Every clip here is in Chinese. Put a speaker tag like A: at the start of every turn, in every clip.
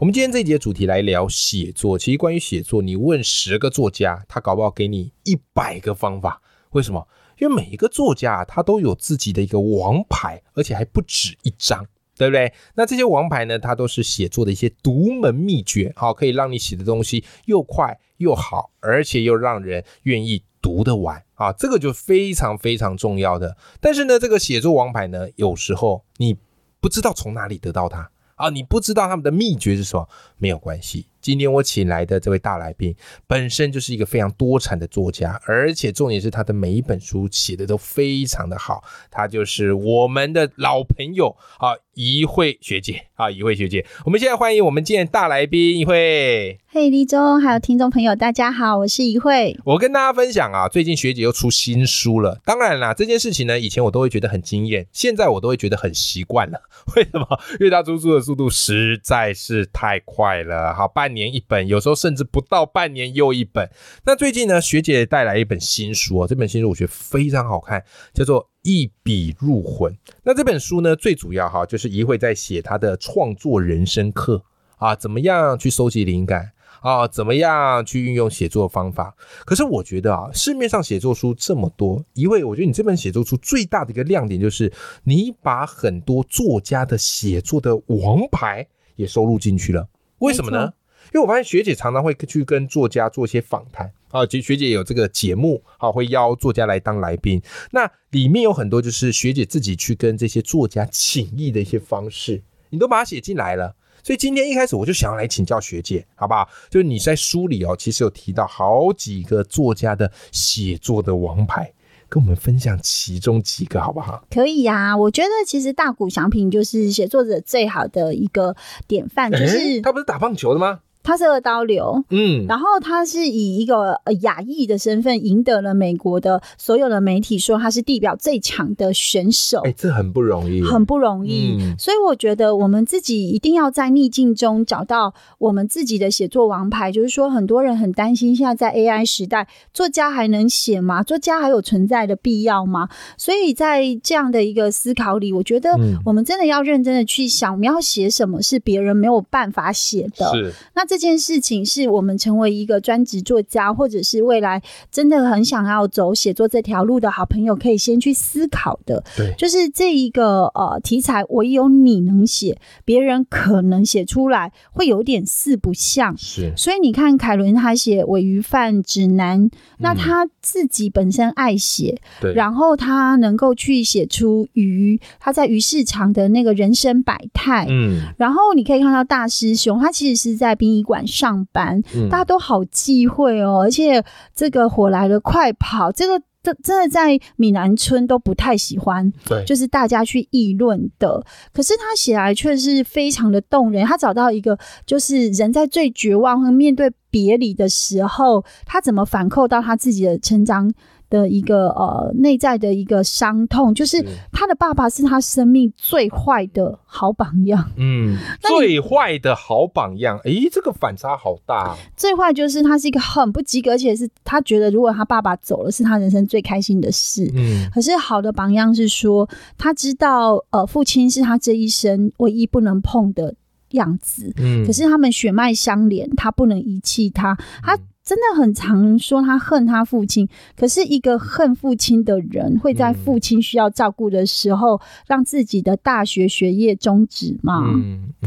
A: 我们今天这一节主题来聊写作。其实关于写作，你问十个作家，他搞不好给你一百个方法。为什么？因为每一个作家他都有自己的一个王牌，而且还不止一张，对不对？那这些王牌呢，它都是写作的一些独门秘诀，好，可以让你写的东西又快又好，而且又让人愿意读得完啊。这个就非常非常重要的。但是呢，这个写作王牌呢，有时候你不知道从哪里得到它。啊，你不知道他们的秘诀是什么？没有关系。今天我请来的这位大来宾，本身就是一个非常多产的作家，而且重点是他的每一本书写的都非常的好。他就是我们的老朋友啊，怡慧学姐啊，怡慧学姐。我们现在欢迎我们今天大来宾怡慧。
B: 嘿，立中，还有听众朋友，大家好，我是怡慧。
A: 我跟大家分享啊，最近学姐又出新书了。当然啦，这件事情呢，以前我都会觉得很惊艳，现在我都会觉得很习惯了。为什么？因为他出书的速度实在是太快了。好，半年一本，有时候甚至不到半年又一本。那最近呢，学姐带来一本新书啊，这本新书我觉得非常好看，叫做《一笔入魂》。那这本书呢，最主要哈，就是一慧在写他的创作人生课啊，怎么样去收集灵感。啊，怎么样去运用写作方法？可是我觉得啊，市面上写作书这么多，一位我觉得你这本写作书最大的一个亮点就是，你把很多作家的写作的王牌也收录进去了。为什么呢？因为我发现学姐常常会去跟作家做一些访谈啊，其实学姐有这个节目啊，会邀作家来当来宾。那里面有很多就是学姐自己去跟这些作家请益的一些方式，你都把它写进来了。所以今天一开始我就想要来请教学姐，好不好？就是你在书里哦，其实有提到好几个作家的写作的王牌，跟我们分享其中几个好不好？
B: 可以呀，我觉得其实大谷翔平就是写作者最好的一个典范，就是
A: 他不是打棒球的吗？
B: 他是二刀流，嗯，然后他是以一个呃亚裔的身份赢得了美国的所有的媒体说他是地表最强的选手，
A: 哎，这很不容易，
B: 很不容易。所以我觉得我们自己一定要在逆境中找到我们自己的写作王牌。就是说，很多人很担心现在在 AI 时代，作家还能写吗？作家还有存在的必要吗？所以在这样的一个思考里，我觉得我们真的要认真的去想，我们要写什么是别人没有办法写的。
A: 是，
B: 那这。这件事情是我们成为一个专职作家，或者是未来真的很想要走写作这条路的好朋友，可以先去思考的。
A: 对，
B: 就是这一个呃题材，唯有你能写，别人可能写出来会有点四不像。
A: 是，
B: 所以你看凯伦他写《尾鱼饭指南》，那他自己本身爱写，
A: 对，
B: 然后他能够去写出鱼，他在鱼市场的那个人生百态。嗯，然后你可以看到大师兄，他其实是在殡仪馆上班，大家都好忌讳哦，而且这个火来了快跑，这个真真的在闽南村都不太喜欢，
A: 对，
B: 就是大家去议论的。可是他写来却是非常的动人，他找到一个就是人在最绝望和面对别离的时候，他怎么反扣到他自己的成长。的一个呃内在的一个伤痛，就是他的爸爸是他生命最坏的好榜样。
A: 嗯，最坏的好榜样，诶，这个反差好大。
B: 最坏就是他是一个很不及格，而且是他觉得如果他爸爸走了，是他人生最开心的事。嗯，可是好的榜样是说，他知道呃父亲是他这一生唯一不能碰的样子。嗯，可是他们血脉相连，他不能遗弃他。他。真的很常说他恨他父亲，可是一个恨父亲的人会在父亲需要照顾的时候，让自己的大学学业终止吗？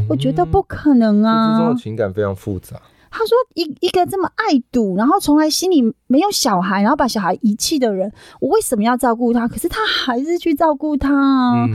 B: 我觉得不可能啊！
A: 这种情感非常复杂。
B: 他说：“一一个这么爱赌，然后从来心里没有小孩，然后把小孩遗弃的人，我为什么要照顾他？可是他还是去照顾他啊！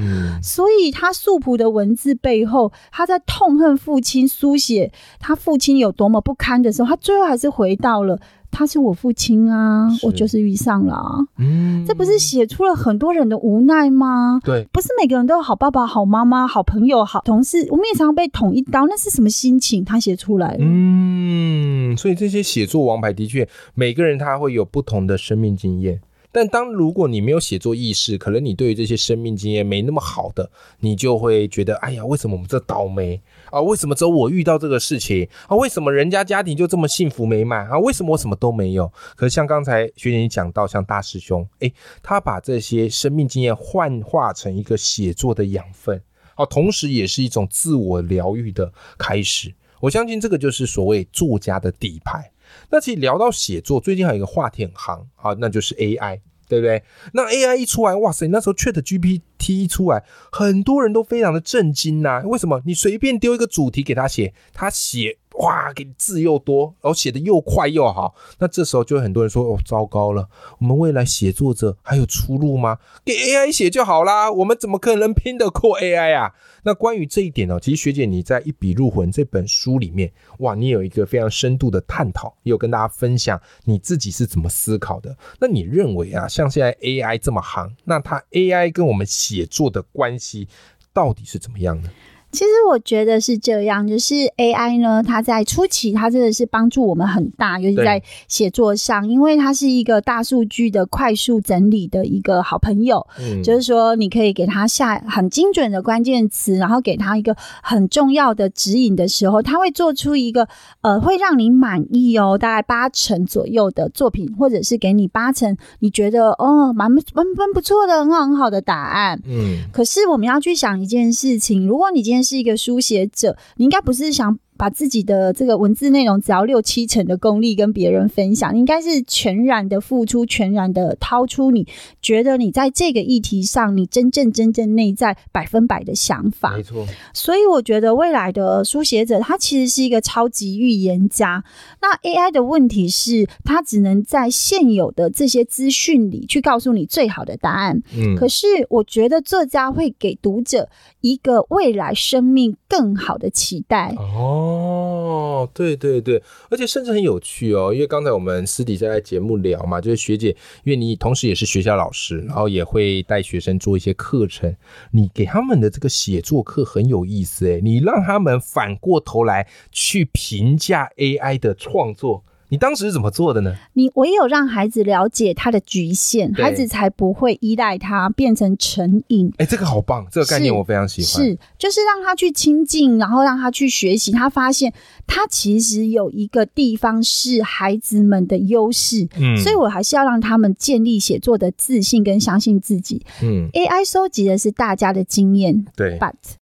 B: 所以，他素朴的文字背后，他在痛恨父亲，书写他父亲有多么不堪的时候，他最后还是回到了他是我父亲啊，我就是遇上了。嗯，这不是写出了很多人的无奈吗？
A: 对，
B: 不是每个人都有好爸爸、好妈妈、好朋友、好同事，我们也常被捅一刀，那是什么心情？他写出来
A: 嗯，所以这些写作王牌的确，每个人他会有不同的生命经验。但当如果你没有写作意识，可能你对于这些生命经验没那么好的，你就会觉得，哎呀，为什么我们这倒霉啊？为什么只有我遇到这个事情啊？为什么人家家庭就这么幸福美满啊？为什么我什么都没有？可是像刚才学姐你讲到，像大师兄，诶，他把这些生命经验幻化成一个写作的养分，啊，同时也是一种自我疗愈的开始。我相信这个就是所谓作家的底牌。那其实聊到写作，最近还有一个话题很行啊，那就是 AI，对不对？那 AI 一出来，哇塞，那时候 Chat GPT 一出来，很多人都非常的震惊呐。为什么？你随便丢一个主题给他写，他写。哇，给你字又多，然后写的又快又好，那这时候就很多人说：“哦，糟糕了，我们未来写作者还有出路吗？给 AI 写就好啦，我们怎么可能拼得过 AI 啊？”那关于这一点呢，其实学姐你在《一笔入魂》这本书里面，哇，你有一个非常深度的探讨，也有跟大家分享你自己是怎么思考的。那你认为啊，像现在 AI 这么行，那它 AI 跟我们写作的关系到底是怎么样的？
B: 其实我觉得是这样，就是 AI 呢，它在初期它真的是帮助我们很大，尤其在写作上，因为它是一个大数据的快速整理的一个好朋友。嗯，就是说你可以给它下很精准的关键词，然后给它一个很重要的指引的时候，它会做出一个呃会让你满意哦，大概八成左右的作品，或者是给你八成你觉得哦蛮蛮蛮不错的很好很好的答案。嗯，可是我们要去想一件事情，如果你今天是一个书写者，你应该不是想。把自己的这个文字内容只要六七成的功力跟别人分享，应该是全然的付出，全然的掏出你觉得你在这个议题上你真正真正内在百分百的想法。
A: 没错，
B: 所以我觉得未来的书写者他其实是一个超级预言家。那 AI 的问题是，他只能在现有的这些资讯里去告诉你最好的答案。嗯，可是我觉得作家会给读者一个未来生命更好的期待。哦。
A: 哦，对对对，而且甚至很有趣哦，因为刚才我们私底下在节目聊嘛，就是学姐，因为你同时也是学校老师，然后也会带学生做一些课程，你给他们的这个写作课很有意思诶，你让他们反过头来去评价 AI 的创作。你当时是怎么做的呢？
B: 你唯有让孩子了解他的局限，孩子才不会依赖他变成成瘾。
A: 哎，这个好棒，这个概念我非常喜
B: 欢。是，就是让他去亲近，然后让他去学习。他发现他其实有一个地方是孩子们的优势。嗯，所以我还是要让他们建立写作的自信跟相信自己。嗯，AI 收集的是大家的经验。
A: 对
B: ，But。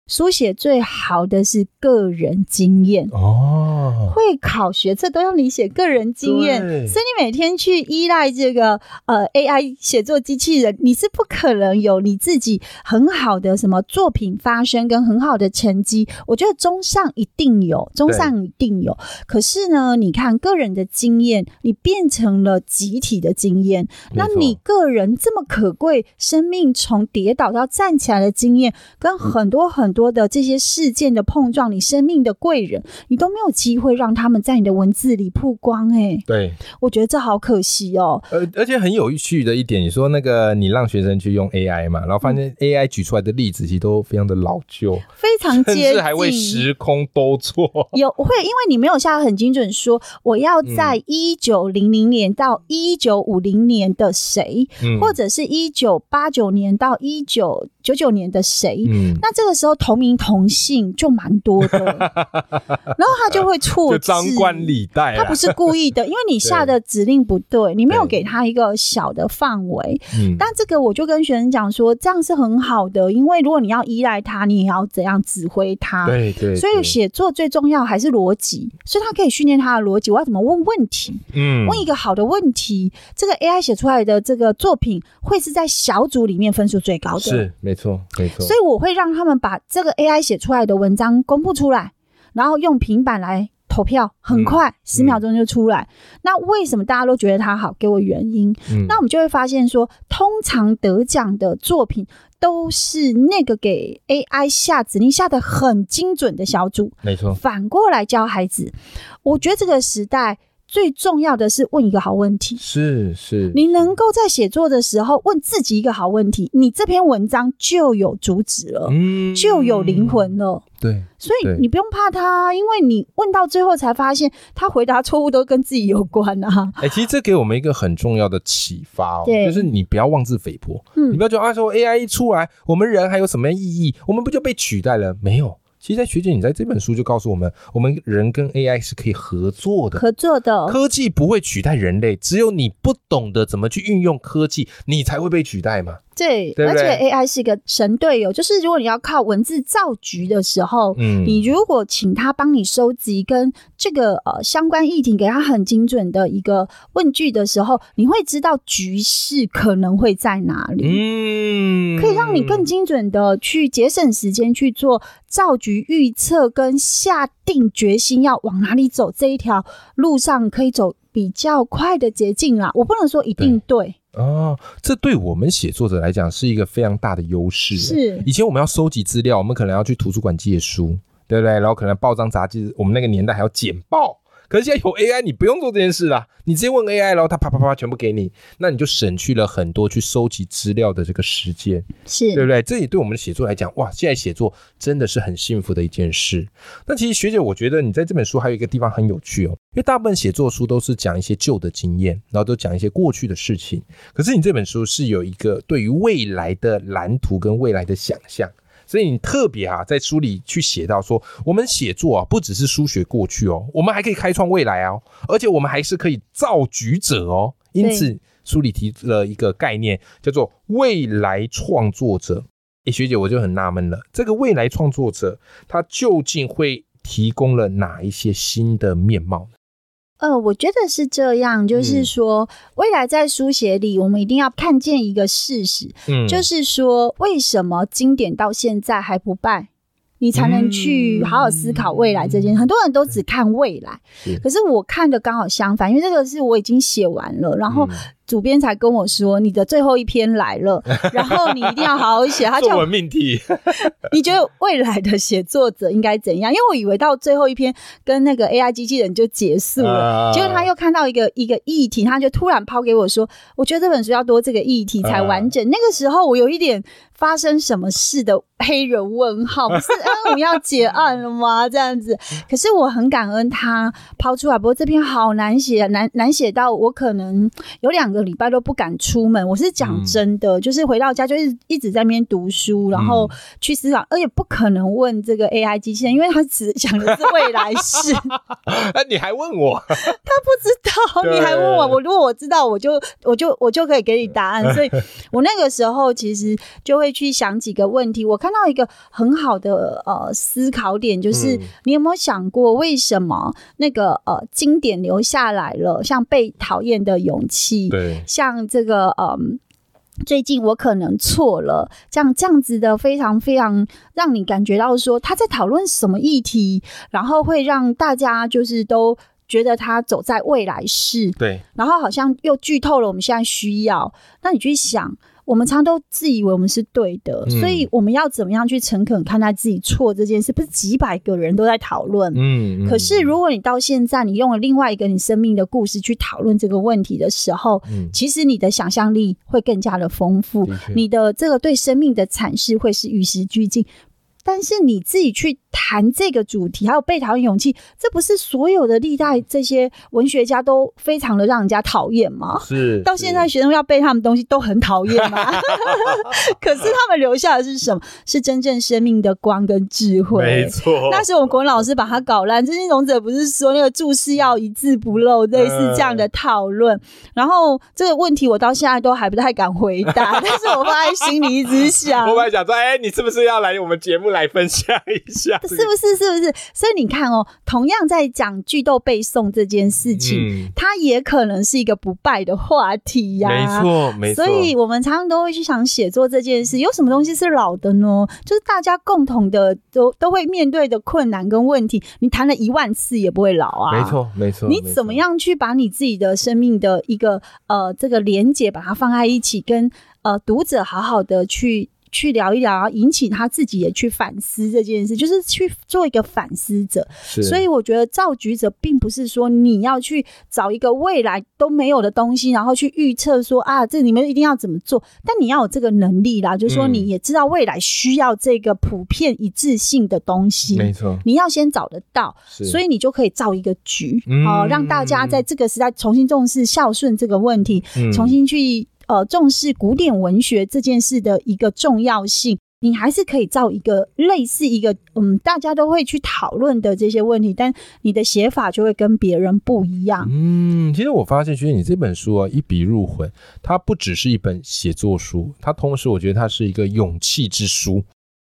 B: 书写最好的是个人经验。哦，会考学测都要你写个人经验，所以你每天去依赖这个呃 AI 写作机器人，你是不可能有你自己很好的什么作品发生跟很好的成绩。我觉得中上一定有，中上一定有。可是呢，你看个人的经验，你变成了集体的经验，那你个人这么可贵，生命从跌倒到站起来的经验，跟很多很。多的这些事件的碰撞，你生命的贵人，你都没有机会让他们在你的文字里曝光。哎，
A: 对，
B: 我觉得这好可惜哦。
A: 而而且很有趣的一点，你说那个你让学生去用 AI 嘛，然后发现 AI 举出来的例子其实都非常的老旧，
B: 非常接
A: 近，还会时空都错。
B: 有会，因为你没有下很精准说我要在一九零零年到一九五零年的谁，或者是一九八九年到一九九九年的谁，那这个时候。同名同姓就蛮多的，然后他就会错字，
A: 张冠李戴。
B: 他不是故意的，因为你下的指令不对，你没有给他一个小的范围。嗯，但这个我就跟学生讲说，这样是很好的，因为如果你要依赖他，你也要怎样指挥他？
A: 对对。
B: 所以写作最重要还是逻辑，所以他可以训练他的逻辑。我要怎么问问题？嗯，问一个好的问题，这个 AI 写出来的这个作品会是在小组里面分数最高的。
A: 是，没错，没错。
B: 所以我会让他们把。这个 AI 写出来的文章公布出来，然后用平板来投票，很快十秒钟就出来。那为什么大家都觉得它好？给我原因。那我们就会发现说，通常得奖的作品都是那个给 AI 下指令下的很精准的小组。
A: 没错。
B: 反过来教孩子，我觉得这个时代最重要的是问一个好问题，
A: 是是，
B: 你能够在写作的时候问自己一个好问题，你这篇文章就有主旨了，嗯，就有灵魂了。
A: 对，
B: 所以你不用怕他，因为你问到最后才发现，他回答错误都跟自己有关啊。
A: 哎，其实这给我们一个很重要的启发哦，就是你不要妄自菲薄，嗯，你不要觉得啊，说 AI 一出来，我们人还有什么意义？我们不就被取代了？没有。其实，在学姐，你在这本书就告诉我们，我们人跟 AI 是可以合作的，
B: 合作的
A: 科技不会取代人类，只有你不懂得怎么去运用科技，你才会被取代嘛。
B: 对，而且 AI 是一个神队友，就是如果你要靠文字造局的时候，嗯，你如果请他帮你收集跟这个呃相关议题，给他很精准的一个问句的时候，你会知道局势可能会在哪里，嗯，可以让你更精准的去节省时间去做造局预测跟下定决心要往哪里走这一条路上可以走比较快的捷径啦。我不能说一定对。
A: 哦，这对我们写作者来讲是一个非常大的优势。
B: 是，
A: 以前我们要收集资料，我们可能要去图书馆借书，对不对？然后可能报章杂志，我们那个年代还要剪报。可是现在有 AI，你不用做这件事啦，你直接问 AI，然后它啪啪啪全部给你，那你就省去了很多去收集资料的这个时间，
B: 是
A: 对不对？这也对我们的写作来讲，哇，现在写作真的是很幸福的一件事。那其实学姐，我觉得你在这本书还有一个地方很有趣哦，因为大部分写作书都是讲一些旧的经验，然后都讲一些过去的事情，可是你这本书是有一个对于未来的蓝图跟未来的想象。所以你特别啊，在书里去写到说，我们写作啊，不只是书写过去哦，我们还可以开创未来哦，而且我们还是可以造局者哦。因此，书里提了一个概念，叫做未来创作者。诶，学姐，我就很纳闷了，这个未来创作者他究竟会提供了哪一些新的面貌？
B: 呃，我觉得是这样，就是说，未来在书写里，我们一定要看见一个事实，嗯，就是说，为什么经典到现在还不败？你才能去好好思考未来这件。很多人都只看未来，可是我看的刚好相反，因为这个是我已经写完了，然后。主编才跟我说，你的最后一篇来了，然后你一定要好好写。他
A: 作文命题，
B: 你觉得未来的写作者应该怎样？因为我以为到最后一篇跟那个 AI 机器人就结束了，结果他又看到一个一个议题，他就突然抛给我说：“我觉得这本书要多这个议题才完整。”那个时候我有一点发生什么事的黑人问号，不是嗯 我们要结案了吗？这样子，可是我很感恩他抛出来。不过这篇好难写，难难写到我可能有两个。礼拜都不敢出门，我是讲真的，就是回到家就一直一直在那边读书，然后去思考，而且不可能问这个 AI 机器人，因为他只讲的是未来事。
A: 那 你还问我？他
B: 不知道，你还问我？我如果我知道，我就我就我就可以给你答案。所以 我那个时候其实就会去想几个问题。我看到一个很好的呃思考点，就是你有没有想过，为什么那个呃经典留下来了，像被讨厌的勇气？
A: 对。
B: 像这个，嗯，最近我可能错了，这样这样子的，非常非常让你感觉到说他在讨论什么议题，然后会让大家就是都觉得他走在未来式，
A: 对，
B: 然后好像又剧透了我们现在需要，那你去想。我们常都自以为我们是对的，所以我们要怎么样去诚恳看待自己错这件事？不是几百个人都在讨论，嗯，可是如果你到现在你用了另外一个你生命的故事去讨论这个问题的时候，嗯，其实你的想象力会更加的丰富，你的这个对生命的阐释会是与时俱进。但是你自己去谈这个主题，还有被讨厌勇气，这不是所有的历代这些文学家都非常的让人家讨厌吗？
A: 是，
B: 到现在学生要背他们东西都很讨厌吗？可是他们留下的是什么？是真正生命的光跟智慧。
A: 没错，
B: 那是我们国文老师把它搞烂。这些勇者不是说那个注释要一字不漏，类似这样的讨论。然后这个问题我到现在都还不太敢回答，但是我放在心里一直想。
A: 我本来想说，哎，你是不是要来我们节目？来分享一下，
B: 是不是？是不是？所以你看哦，同样在讲剧斗背诵这件事情，它也可能是一个不败的话题呀。
A: 没错，没
B: 错。所以我们常常都会去想写作这件事，有什么东西是老的呢？就是大家共同的都都会面对的困难跟问题，你谈了一万次也不会老啊。
A: 没错，没错。
B: 你怎么样去把你自己的生命的一个呃这个连接，把它放在一起，跟呃读者好好的去。去聊一聊，然后引起他自己也去反思这件事，就是去做一个反思者。所以我觉得造局者并不是说你要去找一个未来都没有的东西，然后去预测说啊，这你们一定要怎么做。但你要有这个能力啦，就是说你也知道未来需要这个普遍一致性的东西。
A: 没错，
B: 你要先找得到，所以你就可以造一个局，好让大家在这个时代重新重视孝顺这个问题，重新去。呃，重视古典文学这件事的一个重要性，你还是可以造一个类似一个嗯，大家都会去讨论的这些问题，但你的写法就会跟别人不一样。
A: 嗯，其实我发现，其实你这本书啊，一笔入魂，它不只是一本写作书，它同时我觉得它是一个勇气之书。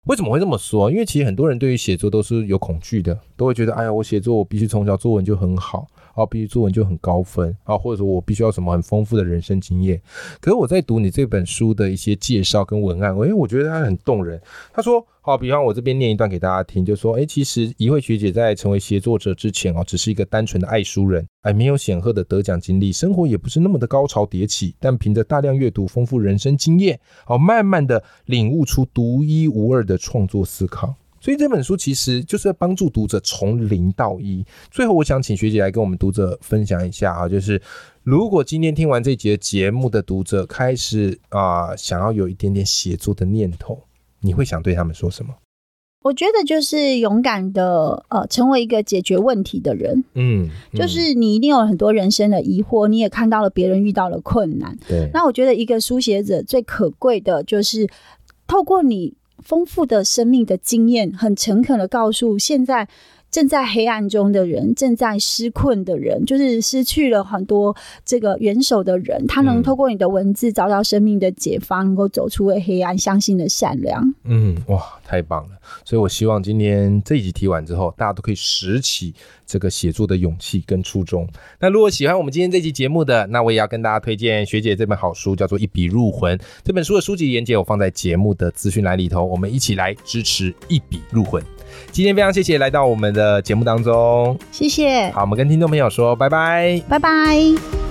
A: 为什么会这么说？因为其实很多人对于写作都是有恐惧的，都会觉得，哎呀，我写作我必须从小作文就很好。哦，必须作文就很高分啊，或者说我必须要什么很丰富的人生经验。可是我在读你这本书的一些介绍跟文案，哎，我觉得它很动人。他说，好，比方我这边念一段给大家听，就说，哎，其实一位学姐在成为写作者之前哦，只是一个单纯的爱书人，哎，没有显赫的得奖经历，生活也不是那么的高潮迭起，但凭着大量阅读，丰富人生经验，哦，慢慢的领悟出独一无二的创作思考。所以这本书其实就是帮助读者从零到一。最后，我想请学姐来跟我们读者分享一下啊，就是如果今天听完这节节目的读者开始啊，想要有一点点写作的念头，你会想对他们说什么？
B: 我觉得就是勇敢的呃，成为一个解决问题的人。嗯，就是你一定有很多人生的疑惑，你也看到了别人遇到了困难。
A: 对，
B: 那我觉得一个书写者最可贵的就是透过你。丰富的生命的经验，很诚恳的告诉现在正在黑暗中的人，正在失困的人，就是失去了很多这个元首的人，他能透过你的文字找到生命的解放，能够走出黑暗，相信的善良。
A: 嗯，哇，太棒了！所以我希望今天这一集提完之后，大家都可以拾起这个写作的勇气跟初衷。那如果喜欢我们今天这期节目的，那我也要跟大家推荐学姐这本好书，叫做《一笔入魂》。这本书的书籍连接我放在节目的资讯栏里头，我们一起来支持《一笔入魂》。今天非常谢谢来到我们的节目当中，
B: 谢谢。
A: 好，我们跟听众朋友说拜拜，
B: 拜拜。